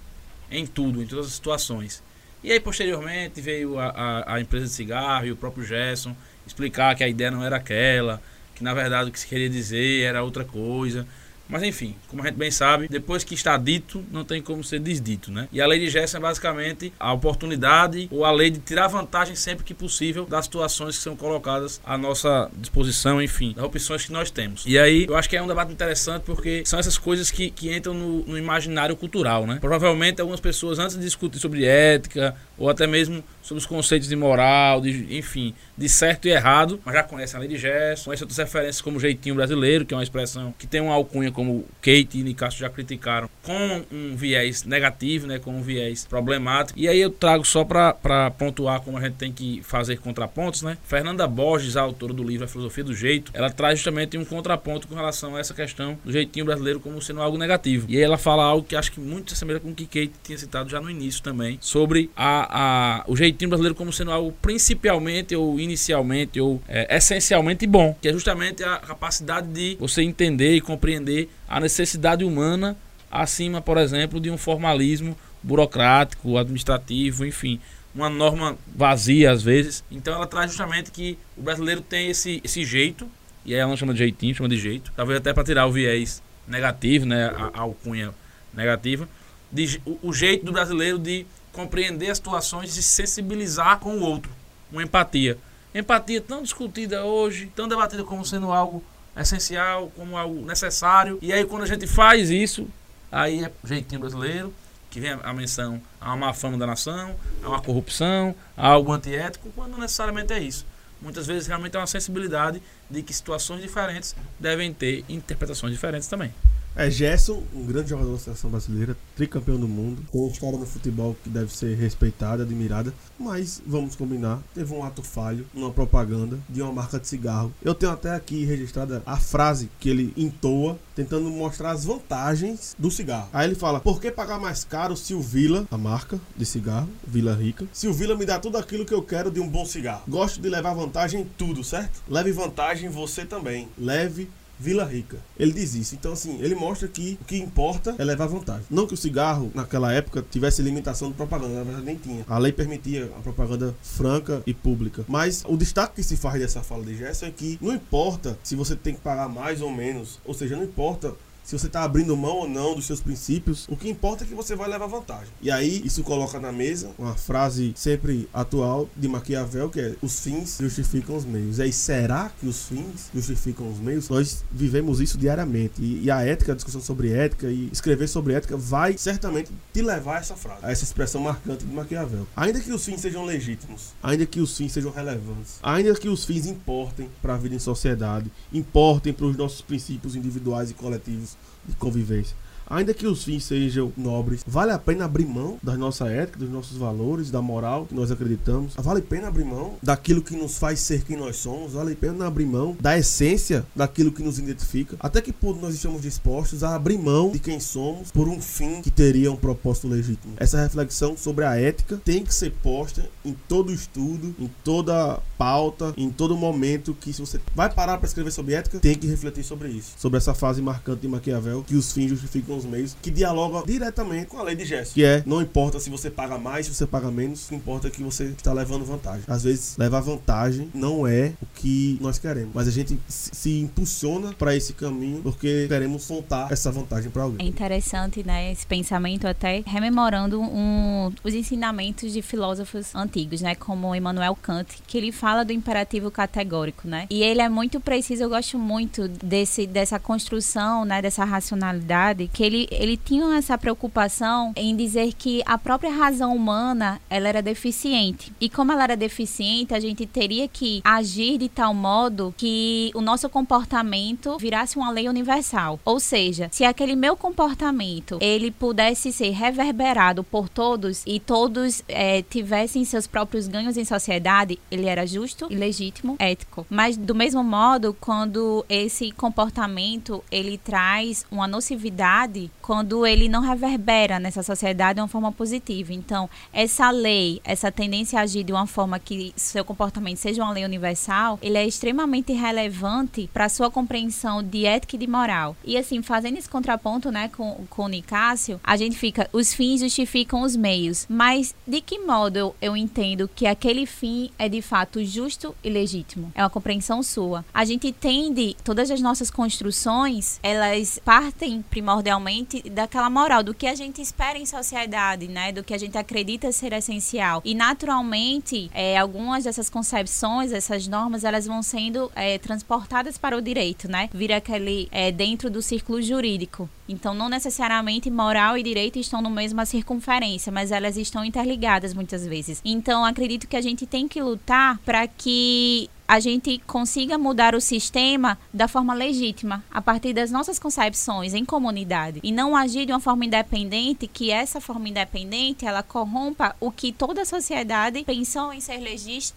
em tudo, em todas as situações. E aí, posteriormente, veio a, a, a empresa de cigarro e o próprio Gerson explicar que a ideia não era aquela, que na verdade o que se queria dizer era outra coisa. Mas enfim, como a gente bem sabe, depois que está dito, não tem como ser desdito, né? E a lei de Gerson é basicamente a oportunidade ou a lei de tirar vantagem sempre que possível das situações que são colocadas à nossa disposição, enfim, das opções que nós temos. E aí, eu acho que é um debate interessante porque são essas coisas que, que entram no, no imaginário cultural, né? Provavelmente algumas pessoas, antes de discutir sobre ética ou até mesmo sobre os conceitos de moral, de, enfim, de certo e errado, mas já conhecem a lei de Gerson, conhecem outras referências como jeitinho brasileiro, que é uma expressão que tem uma alcunha como Kate e Nicasso já criticaram, com um viés negativo, né, com um viés problemático. E aí eu trago só para pontuar como a gente tem que fazer contrapontos, né? Fernanda Borges, a autora do livro A Filosofia do Jeito, ela traz justamente um contraponto com relação a essa questão do jeitinho brasileiro como sendo algo negativo. E aí ela fala algo que acho que muito se assemelha com o que Kate tinha citado já no início também, sobre a, a, o jeitinho brasileiro como sendo algo principalmente ou inicialmente ou é, essencialmente bom, que é justamente a capacidade de você entender e compreender a necessidade humana acima, por exemplo, de um formalismo burocrático, administrativo, enfim, uma norma vazia às vezes. Então ela traz justamente que o brasileiro tem esse, esse jeito, e aí ela não chama de jeitinho, chama de jeito, talvez até para tirar o viés negativo, né, a, a alcunha negativa, de, o, o jeito do brasileiro de compreender as situações e se sensibilizar com o outro. Uma empatia. Empatia tão discutida hoje, tão debatida como sendo algo essencial, como algo necessário. E aí quando a gente faz isso, aí é jeitinho brasileiro, que vem a menção a uma má fama da nação, a uma corrupção, a algo antiético, quando necessariamente é isso. Muitas vezes realmente é uma sensibilidade de que situações diferentes devem ter interpretações diferentes também. É Gerson, um grande jogador da seleção brasileira, tricampeão do mundo, com uma história no futebol que deve ser respeitada, admirada, mas vamos combinar, teve um ato falho numa propaganda de uma marca de cigarro. Eu tenho até aqui registrada a frase que ele entoa, tentando mostrar as vantagens do cigarro. Aí ele fala: "Por que pagar mais caro se o Vila, a marca de cigarro, Vila Rica, se o Vila me dá tudo aquilo que eu quero de um bom cigarro? Gosto de levar vantagem em tudo, certo? Leve vantagem você também. Leve Vila Rica. Ele diz isso. Então, assim, ele mostra que o que importa é levar vantagem. Não que o cigarro, naquela época, tivesse limitação de propaganda, na verdade nem tinha. A lei permitia a propaganda franca e pública. Mas o destaque que se faz dessa fala de Gerson é que não importa se você tem que pagar mais ou menos, ou seja, não importa se você está abrindo mão ou não dos seus princípios, o que importa é que você vai levar vantagem. E aí, isso coloca na mesa uma frase sempre atual de Maquiavel, que é os fins justificam os meios. E aí, será que os fins justificam os meios? Nós vivemos isso diariamente. E, e a ética, a discussão sobre ética e escrever sobre ética vai certamente te levar a essa frase, a essa expressão marcante de Maquiavel. Ainda que os fins sejam legítimos, ainda que os fins sejam relevantes, ainda que os fins importem para a vida em sociedade, importem para os nossos princípios individuais e coletivos, de convivência. Ainda que os fins sejam nobres, vale a pena abrir mão da nossa ética, dos nossos valores, da moral que nós acreditamos. Vale a pena abrir mão daquilo que nos faz ser quem nós somos. Vale a pena abrir mão da essência daquilo que nos identifica. Até que ponto nós estamos dispostos a abrir mão de quem somos por um fim que teria um propósito legítimo. Essa reflexão sobre a ética tem que ser posta em todo estudo, em toda pauta, em todo momento que se você vai parar para escrever sobre ética, tem que refletir sobre isso. Sobre essa fase marcante de Maquiavel, que os fins justificam os meios, que dialoga diretamente com a lei de gesto. Que é, não importa se você paga mais, se você paga menos, o que importa é que você está levando vantagem. Às vezes, levar vantagem não é o que nós queremos, mas a gente se impulsiona para esse caminho porque queremos contar essa vantagem para alguém. É interessante, né, esse pensamento até rememorando um, os ensinamentos de filósofos antigos, né, como Immanuel Kant, que ele fala do imperativo categórico, né? E ele é muito preciso, eu gosto muito desse dessa construção, né, dessa racionalidade que ele, ele tinha essa preocupação em dizer que a própria razão humana ela era deficiente. E como ela era deficiente, a gente teria que agir de tal modo que o nosso comportamento virasse uma lei universal. Ou seja, se aquele meu comportamento ele pudesse ser reverberado por todos e todos é, tivessem seus próprios ganhos em sociedade, ele era justo e legítimo, ético. Mas do mesmo modo, quando esse comportamento ele traz uma nocividade quando ele não reverbera nessa sociedade de uma forma positiva. Então, essa lei, essa tendência a agir de uma forma que seu comportamento seja uma lei universal, ele é extremamente relevante para sua compreensão de ética e de moral. E assim, fazendo esse contraponto, né, com, com o Nicásio, a gente fica, os fins justificam os meios. Mas de que modo eu, eu entendo que aquele fim é de fato justo e legítimo? É uma compreensão sua. A gente tende, todas as nossas construções, elas partem primordialmente daquela moral, do que a gente espera em sociedade, né? Do que a gente acredita ser essencial. E naturalmente, é, algumas dessas concepções, essas normas, elas vão sendo é, transportadas para o direito, né? Vira aquele é, dentro do círculo jurídico. Então, não necessariamente moral e direito estão na mesma circunferência, mas elas estão interligadas muitas vezes. Então, acredito que a gente tem que lutar para que a gente consiga mudar o sistema da forma legítima, a partir das nossas concepções em comunidade, e não agir de uma forma independente, que essa forma independente ela corrompa o que toda a sociedade pensou em ser legítimo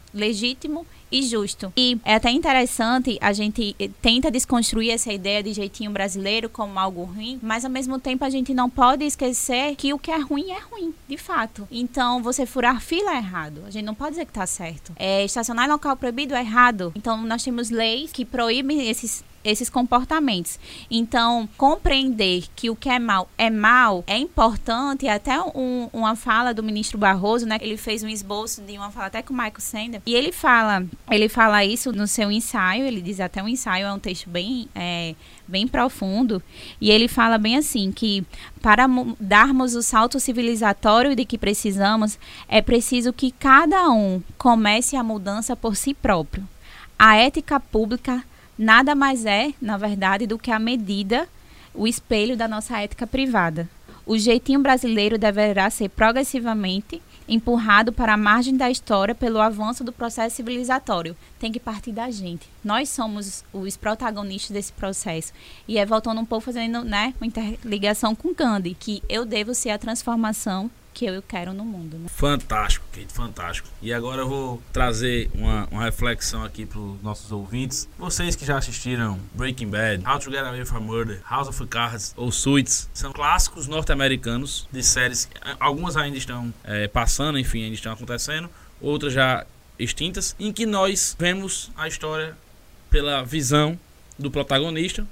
e justo. E é até interessante, a gente eh, tenta desconstruir essa ideia de jeitinho brasileiro como algo ruim, mas ao mesmo tempo a gente não pode esquecer que o que é ruim é ruim, de fato. Então, você furar fila é errado. A gente não pode dizer que tá certo. É, estacionar em local proibido é errado. Então, nós temos leis que proíbem esses esses comportamentos. Então, compreender que o que é mal é mal é importante. Até um, uma fala do ministro Barroso, né? Ele fez um esboço de uma fala até com o Michael Sender. E ele fala, ele fala isso no seu ensaio. Ele diz até um ensaio é um texto bem é, bem profundo. E ele fala bem assim que para darmos o salto civilizatório de que precisamos, é preciso que cada um comece a mudança por si próprio. A ética pública nada mais é, na verdade, do que a medida, o espelho da nossa ética privada. O jeitinho brasileiro deverá ser progressivamente empurrado para a margem da história pelo avanço do processo civilizatório. Tem que partir da gente. Nós somos os protagonistas desse processo. E é voltando um pouco fazendo né, uma interligação com Gandhi, que eu devo ser a transformação que eu quero no mundo. Né? Fantástico, Kate, fantástico. E agora eu vou trazer uma, uma reflexão aqui para os nossos ouvintes. Vocês que já assistiram Breaking Bad, How to Get Away from Murder, House of Cards ou Suits, são clássicos norte-americanos de séries. Algumas ainda estão é, passando, enfim, ainda estão acontecendo. Outras já extintas, em que nós vemos a história pela visão do protagonista,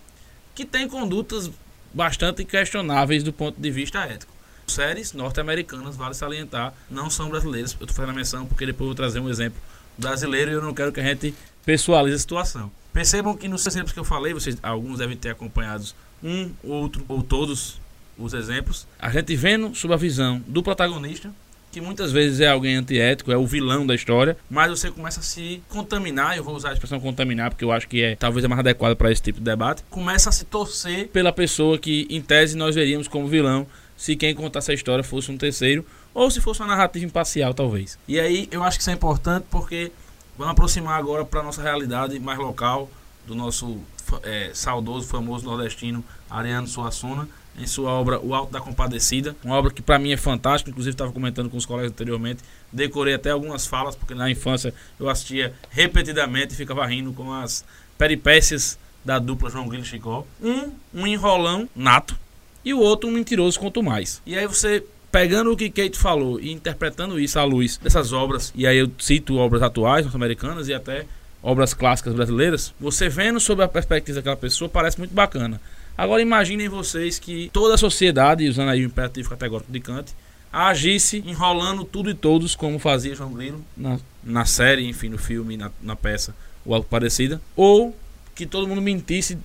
que tem condutas bastante questionáveis do ponto de vista ético séries norte-americanas, vale salientar, não são brasileiras. Eu estou fazendo a menção porque depois eu vou trazer um exemplo brasileiro e eu não quero que a gente pessoalize a situação. Percebam que nos exemplos que eu falei, vocês alguns devem ter acompanhado um, outro ou todos os exemplos. A gente vendo sob a visão do protagonista, que muitas vezes é alguém antiético, é o vilão da história, mas você começa a se contaminar, eu vou usar a expressão contaminar porque eu acho que é talvez é mais adequado para esse tipo de debate, começa a se torcer pela pessoa que em tese nós veríamos como vilão se quem contasse a história fosse um terceiro, ou se fosse uma narrativa imparcial, talvez. E aí eu acho que isso é importante porque vamos aproximar agora para nossa realidade mais local, do nosso é, saudoso, famoso nordestino Ariano Suassuna, em sua obra O Alto da Compadecida, uma obra que para mim é fantástica, inclusive estava comentando com os colegas anteriormente, decorei até algumas falas, porque na infância eu assistia repetidamente e ficava rindo com as peripécias da dupla João Grilo e Chicó. Um, um enrolão nato, e o outro um mentiroso quanto mais. E aí você pegando o que Kate falou e interpretando isso à luz dessas obras, e aí eu cito obras atuais norte-americanas e até obras clássicas brasileiras, você vendo sobre a perspectiva daquela pessoa parece muito bacana. Agora imaginem vocês que toda a sociedade, usando aí o imperativo categórico de Kant, agisse enrolando tudo e todos como fazia João Grilo na, na série, enfim, no filme, na, na peça ou algo parecido, ou que todo mundo mentisse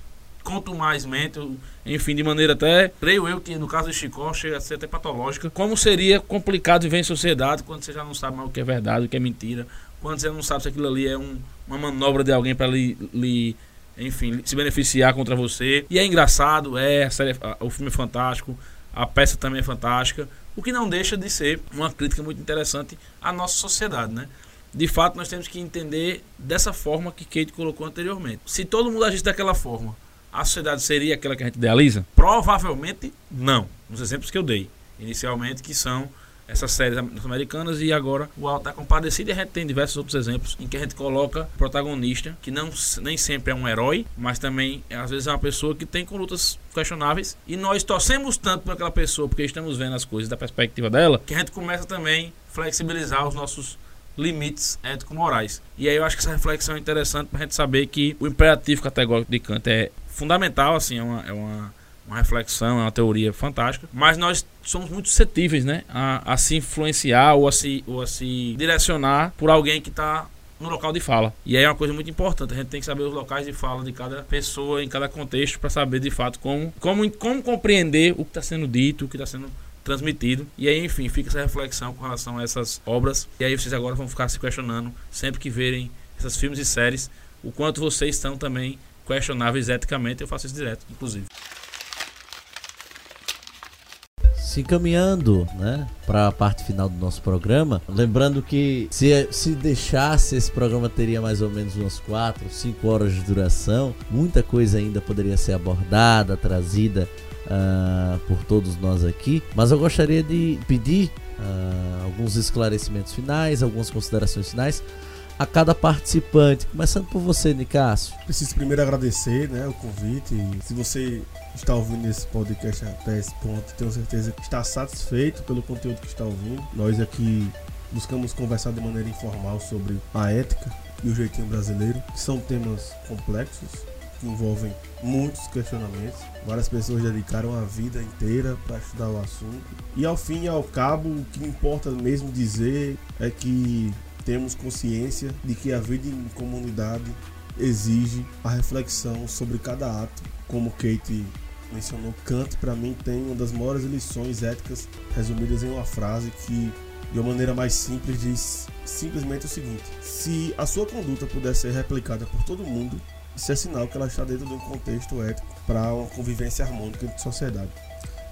quanto mais mente, enfim, de maneira até, creio eu que no caso de Chicó chega a ser até patológica, como seria complicado viver em sociedade quando você já não sabe mais o que é verdade, o que é mentira, quando você não sabe se aquilo ali é um, uma manobra de alguém para lhe, lhe, enfim, se beneficiar contra você. E é engraçado, é, série, o filme é fantástico, a peça também é fantástica, o que não deixa de ser uma crítica muito interessante à nossa sociedade, né? de fato nós temos que entender dessa forma que Kate colocou anteriormente. Se todo mundo agisse daquela forma, a sociedade seria aquela que a gente idealiza? Provavelmente não. Nos exemplos que eu dei inicialmente, que são essas séries americanas e agora o Alto da Compadecida. E a gente tem diversos outros exemplos em que a gente coloca protagonista, que não, nem sempre é um herói, mas também às vezes é uma pessoa que tem condutas questionáveis. E nós torcemos tanto por aquela pessoa, porque estamos vendo as coisas da perspectiva dela, que a gente começa também a flexibilizar os nossos limites ético-morais. E aí eu acho que essa reflexão é interessante para a gente saber que o imperativo categórico de Kant é fundamental, assim, é uma, é uma, uma reflexão, é uma teoria fantástica, mas nós somos muito suscetíveis, né, a, a se influenciar ou a se, ou a se direcionar por alguém que está no local de fala. E aí é uma coisa muito importante, a gente tem que saber os locais de fala de cada pessoa em cada contexto para saber de fato como, como, como compreender o que está sendo dito, o que está sendo transmitido. E aí, enfim, fica essa reflexão com relação a essas obras. E aí vocês agora vão ficar se questionando sempre que verem esses filmes e séries, o quanto vocês estão também questionáveis eticamente, eu faço isso direto, inclusive. Se encaminhando né, para a parte final do nosso programa, lembrando que se, se deixasse esse programa teria mais ou menos umas 4, 5 horas de duração, muita coisa ainda poderia ser abordada, trazida uh, por todos nós aqui, mas eu gostaria de pedir uh, alguns esclarecimentos finais, algumas considerações finais a cada participante. Começando por você, Nicásio. Preciso primeiro agradecer né, o convite. Se você está ouvindo esse podcast até esse ponto, tenho certeza que está satisfeito pelo conteúdo que está ouvindo. Nós aqui buscamos conversar de maneira informal sobre a ética e o jeitinho brasileiro, que são temas complexos, que envolvem muitos questionamentos. Várias pessoas dedicaram a vida inteira para estudar o assunto. E ao fim e ao cabo, o que importa mesmo dizer é que temos consciência de que a vida em comunidade exige a reflexão sobre cada ato. Como Kate mencionou, Kant para mim tem uma das maiores lições éticas resumidas em uma frase que de uma maneira mais simples diz simplesmente o seguinte: se a sua conduta puder ser replicada por todo mundo, isso é sinal que ela está dentro de um contexto ético para uma convivência harmônica de sociedade.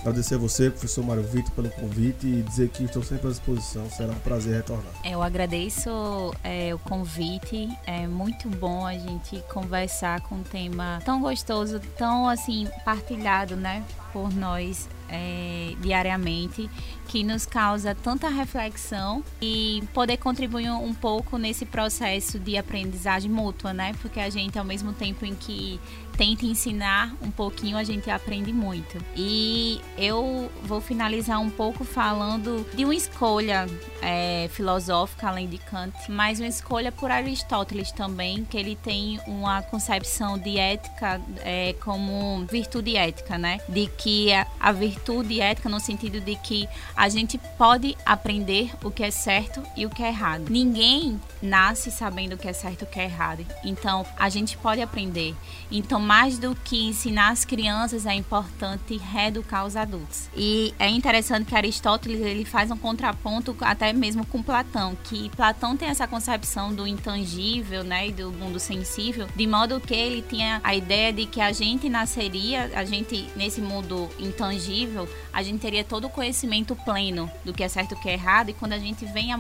Agradecer a você, professor Mário Vitor, pelo convite e dizer que estou sempre à disposição. Será um prazer retornar. Eu agradeço é, o convite. É muito bom a gente conversar com um tema tão gostoso, tão assim partilhado, né, por nós é, diariamente, que nos causa tanta reflexão e poder contribuir um pouco nesse processo de aprendizagem mútua, né? Porque a gente, ao mesmo tempo em que tenta ensinar um pouquinho, a gente aprende muito. E eu vou finalizar um pouco falando de uma escolha é, filosófica, além de Kant, mas uma escolha por Aristóteles também, que ele tem uma concepção de ética é, como virtude ética, né? De que a, a virtude ética no sentido de que a gente pode aprender o que é certo e o que é errado. Ninguém nasce sabendo o que é certo e o que é errado. Então, a gente pode aprender. Então, mais do que ensinar as crianças, é importante reeducar os adultos. E é interessante que Aristóteles ele faz um contraponto até mesmo com Platão, que Platão tem essa concepção do intangível, né, e do mundo sensível, de modo que ele tinha a ideia de que a gente nasceria, a gente nesse mundo intangível, a gente teria todo o conhecimento pleno do que é certo e o que é errado, e quando a gente vem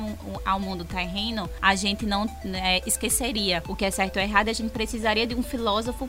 ao mundo terreno, a gente não né, esqueceria o que é certo ou errado, a gente precisaria de um filósofo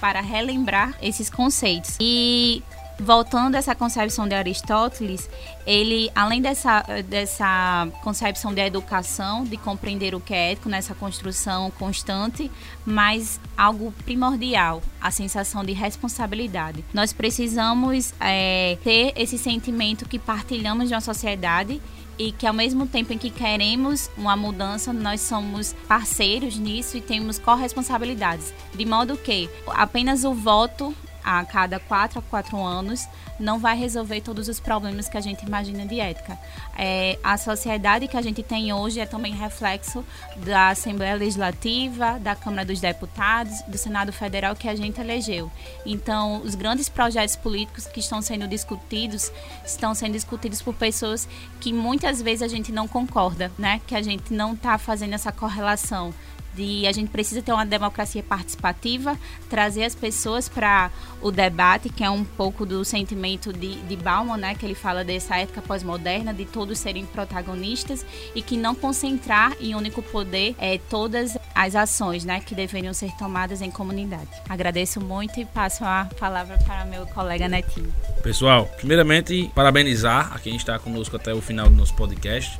para relembrar esses conceitos. E voltando a essa concepção de Aristóteles, ele, além dessa, dessa concepção de educação, de compreender o que é ético nessa construção constante, mas algo primordial, a sensação de responsabilidade. Nós precisamos é, ter esse sentimento que partilhamos de uma sociedade e que ao mesmo tempo em que queremos uma mudança, nós somos parceiros nisso e temos corresponsabilidades. De modo que apenas o voto a cada quatro a quatro anos não vai resolver todos os problemas que a gente imagina de ética. É, a sociedade que a gente tem hoje é também reflexo da Assembleia Legislativa, da Câmara dos Deputados, do Senado Federal que a gente elegeu. Então, os grandes projetos políticos que estão sendo discutidos estão sendo discutidos por pessoas que muitas vezes a gente não concorda, né? Que a gente não está fazendo essa correlação de a gente precisa ter uma democracia participativa, trazer as pessoas para o debate, que é um pouco do sentimento de, de Bauman, né, que ele fala dessa ética pós-moderna, de todos serem protagonistas e que não concentrar em único poder é, todas as ações né, que deveriam ser tomadas em comunidade. Agradeço muito e passo a palavra para meu colega Netinho. Pessoal, primeiramente, parabenizar a quem está conosco até o final do nosso podcast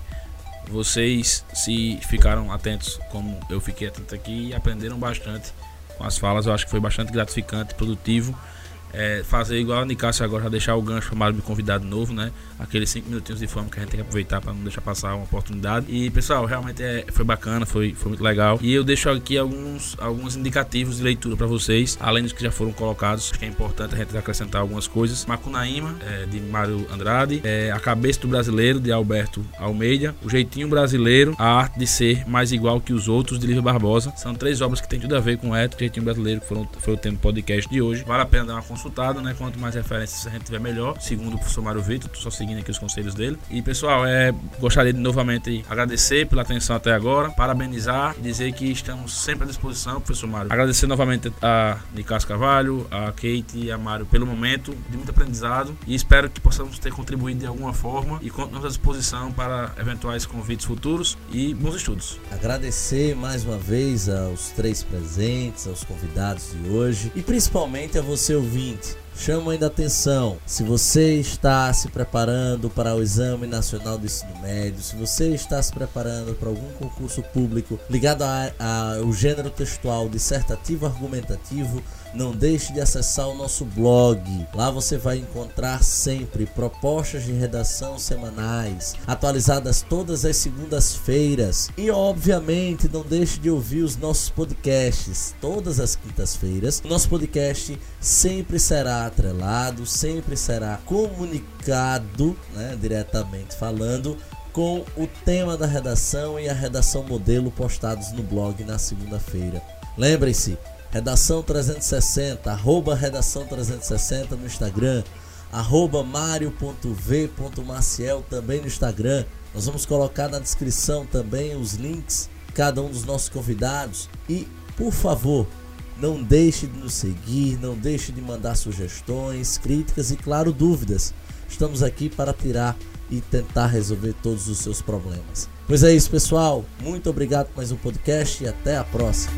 vocês se ficaram atentos como eu fiquei atento aqui e aprenderam bastante com as falas. Eu acho que foi bastante gratificante, produtivo é, fazer igual a Nicásio agora, já deixar o gancho para me convidar de novo, né? Aqueles 5 minutinhos de fama que a gente tem que aproveitar para não deixar passar uma oportunidade. E pessoal, realmente é, foi bacana, foi, foi muito legal. E eu deixo aqui alguns, alguns indicativos de leitura para vocês, além dos que já foram colocados, que é importante a gente acrescentar algumas coisas. Macunaíma, é, de Mário Andrade, é, A Cabeça do Brasileiro, de Alberto Almeida, O Jeitinho Brasileiro, A Arte de Ser Mais Igual que os Outros, de Lívia Barbosa. São três obras que têm tudo a ver com o ético, Jeitinho Brasileiro, que foram, foi o tema do podcast de hoje. Vale a pena dar uma consultado, né? Quanto mais referências a gente tiver melhor, segundo o professor Mário Vitor, só seguindo aqui os conselhos dele. E pessoal, é, gostaria de novamente agradecer pela atenção até agora, parabenizar e dizer que estamos sempre à disposição, professor Mário. Agradecer novamente a Nicas Carvalho, a Kate e a Mário pelo momento de muito aprendizado e espero que possamos ter contribuído de alguma forma e continuamos à disposição para eventuais convites futuros e bons estudos. Agradecer mais uma vez aos três presentes, aos convidados de hoje e principalmente a você ouvinte chamo ainda atenção. Se você está se preparando para o Exame Nacional do Ensino Médio, se você está se preparando para algum concurso público ligado ao gênero textual dissertativo argumentativo, não deixe de acessar o nosso blog. Lá você vai encontrar sempre propostas de redação semanais, atualizadas todas as segundas-feiras. E obviamente não deixe de ouvir os nossos podcasts todas as quintas-feiras. Nosso podcast sempre será atrelado, sempre será comunicado, né, diretamente falando com o tema da redação e a redação modelo postados no blog na segunda-feira. Lembrem-se, Redação 360, arroba Redação 360 no Instagram, arroba mario.v.maciel também no Instagram. Nós vamos colocar na descrição também os links, cada um dos nossos convidados. E, por favor, Não deixe de nos seguir, não deixe de mandar sugestões, críticas e, claro, dúvidas. Estamos aqui para tirar e tentar resolver todos os seus problemas. Pois é isso, pessoal. Muito obrigado por mais um podcast e até a próxima.